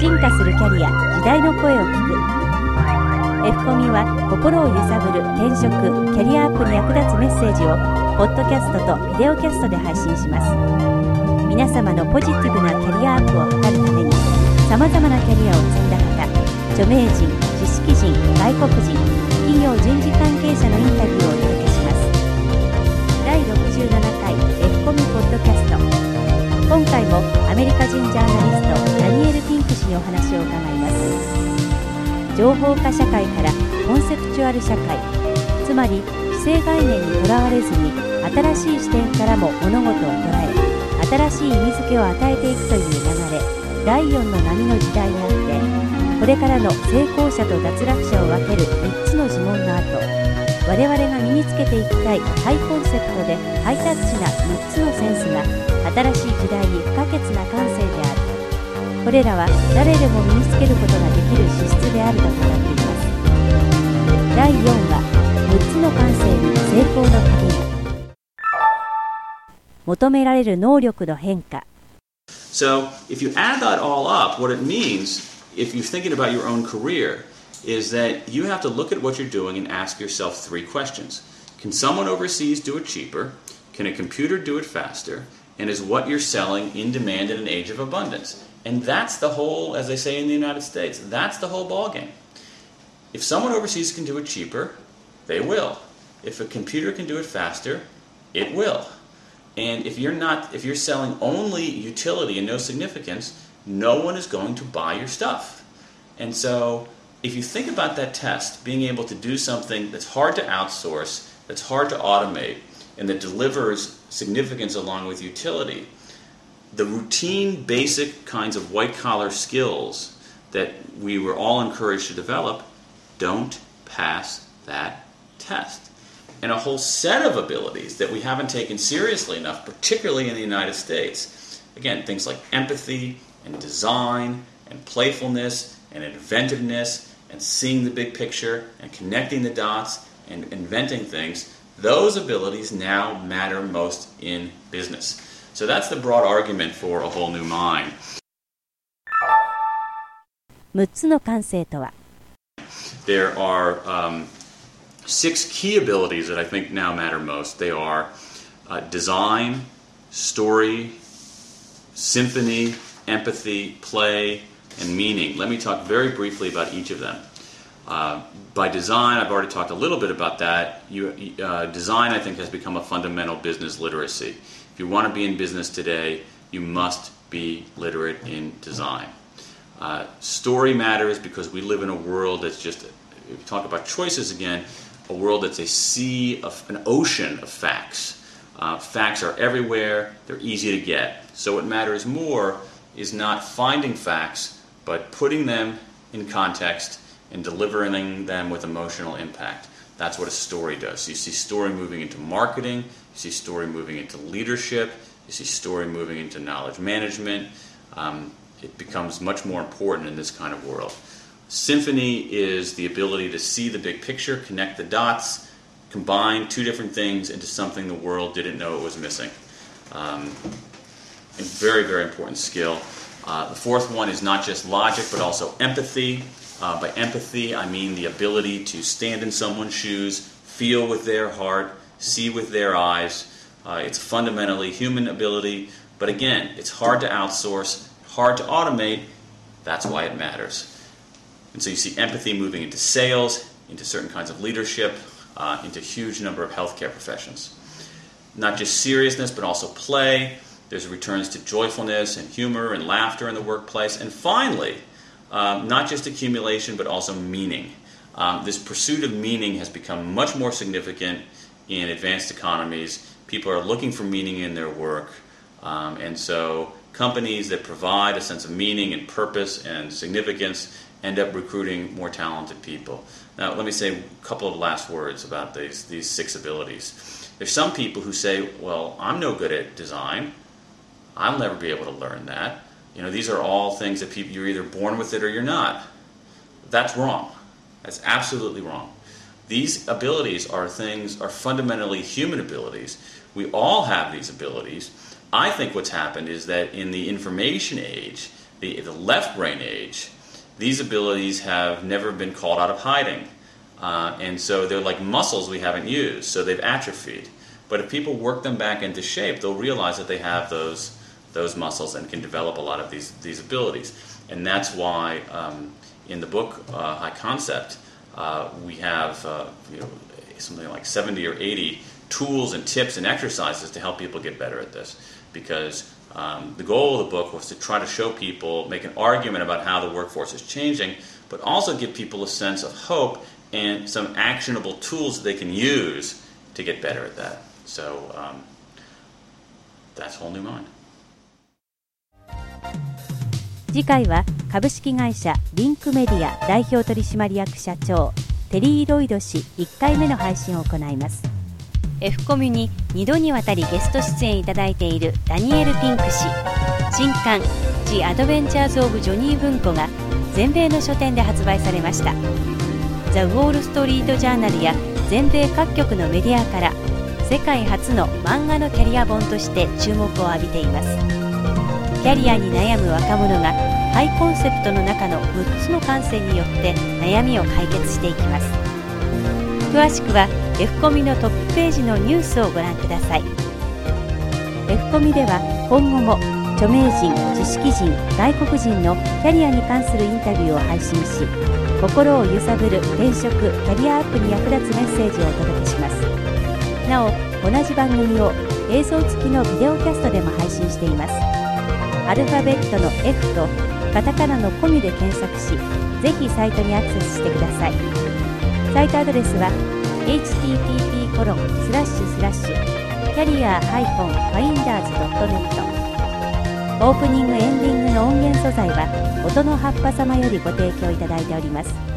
進化するキャリア時代の声を聞く。F コミは心を揺さぶる転職キャリアアップに役立つメッセージをポッドキャストとビデオキャストで配信します。皆様のポジティブなキャリアアップを図るためにさまざまなキャリアを積んだ方著名人知識人外国人企業人事関係者のインタビューをお届けします。第67回 F コミポッドキャスト。今回もアメリカ人ジャーナリスト・にお話を伺います。情報化社会からコンセプチュアル社会つまり既成概念にとらわれずに新しい視点からも物事を捉え新しい意味付けを与えていくという流れ第4の波の時代にあってこれからの成功者と脱落者を分ける3つの呪文の後我々が身につけていきたいハイコンセプトでハイタッチな3つのセンスが新しい時代に不可欠な感性である。これらは誰でも身につけることができる資質であると語っています第4話6つの感性に成功の鍵求められる能力の変化 So if you add that all up, what it means, if you're thinking about your own career, is that you have to look at what you're doing and ask yourself three questions. Can someone overseas do it cheaper? Can a computer do it faster? And is what you're selling in demand in an age of abundance? And that's the whole, as they say in the United States, that's the whole ballgame. If someone overseas can do it cheaper, they will. If a computer can do it faster, it will. And if you're not if you're selling only utility and no significance, no one is going to buy your stuff. And so if you think about that test, being able to do something that's hard to outsource, that's hard to automate, and that delivers significance along with utility, the routine, basic kinds of white collar skills that we were all encouraged to develop don't pass that test. And a whole set of abilities that we haven't taken seriously enough, particularly in the United States. Again, things like empathy and design and playfulness and inventiveness and seeing the big picture and connecting the dots and inventing things, those abilities now matter most in business. So that's the broad argument for a whole new mind. 6つの感性とは There are um, six key abilities that I think now matter most. They are uh, design, story, symphony, empathy, play, and meaning. Let me talk very briefly about each of them. Uh, by design, I've already talked a little bit about that. You, uh, design, I think, has become a fundamental business literacy. If you want to be in business today, you must be literate in design. Uh, story matters because we live in a world that's just, if you talk about choices again, a world that's a sea of, an ocean of facts. Uh, facts are everywhere, they're easy to get. So what matters more is not finding facts, but putting them in context and delivering them with emotional impact. That's what a story does. You see story moving into marketing, you see story moving into leadership, you see story moving into knowledge management. Um, it becomes much more important in this kind of world. Symphony is the ability to see the big picture, connect the dots, combine two different things into something the world didn't know it was missing. Um, a very, very important skill. Uh, the fourth one is not just logic, but also empathy. Uh, by empathy, I mean the ability to stand in someone's shoes, feel with their heart, see with their eyes. Uh, it's fundamentally human ability, but again, it's hard to outsource, hard to automate. That's why it matters. And so you see empathy moving into sales, into certain kinds of leadership, uh, into a huge number of healthcare professions. Not just seriousness, but also play. There's returns to joyfulness and humor and laughter in the workplace. And finally, um, not just accumulation, but also meaning. Um, this pursuit of meaning has become much more significant in advanced economies. People are looking for meaning in their work. Um, and so companies that provide a sense of meaning and purpose and significance end up recruiting more talented people. Now, let me say a couple of last words about these, these six abilities. There's some people who say, well, I'm no good at design. I'll never be able to learn that. You know, these are all things that people, you're either born with it or you're not. That's wrong. That's absolutely wrong. These abilities are things, are fundamentally human abilities. We all have these abilities. I think what's happened is that in the information age, the, the left brain age, these abilities have never been called out of hiding. Uh, and so they're like muscles we haven't used, so they've atrophied. But if people work them back into shape, they'll realize that they have those, those muscles and can develop a lot of these, these abilities. And that's why um, in the book, uh, High Concept, uh, we have uh, you know, something like 70 or 80 tools and tips and exercises to help people get better at this. Because um, the goal of the book was to try to show people, make an argument about how the workforce is changing, but also give people a sense of hope and some actionable tools they can use to get better at that. So um, that's Whole New Mind. 次回は株式会社リンクメディア代表取締役社長テリー・ロイド氏1回目の配信を行います F コミュに2度にわたりゲスト出演いただいているダニエル・ピンク氏新刊「ジ・アドベンチャーズ・オブ・ジョニー文庫」が全米の書店で発売されましたザ・ウォール・ストリート・ジャーナルや全米各局のメディアから世界初の漫画のキャリア本として注目を浴びていますキャリアに悩む若者がハイコンセプトの中の6つの感性によって悩みを解決していきます。詳しくは F コミのトップページのニュースをご覧ください。F コミでは今後も著名人知識人外国人のキャリアに関するインタビューを配信し心を揺さぶる転職キャリアアップに役立つメッセージをお届けします。なお同じ番組を映像付きのビデオキャストでも配信しています。アルファベットの F とカタカナのコミで検索しぜひサイトにアクセスしてください。サイトアドレスは http コロンスラッシュスラッシュキャリア -finders.net オープニングエンディングの音源素材は音の葉っぱ様よりご提供いただいております。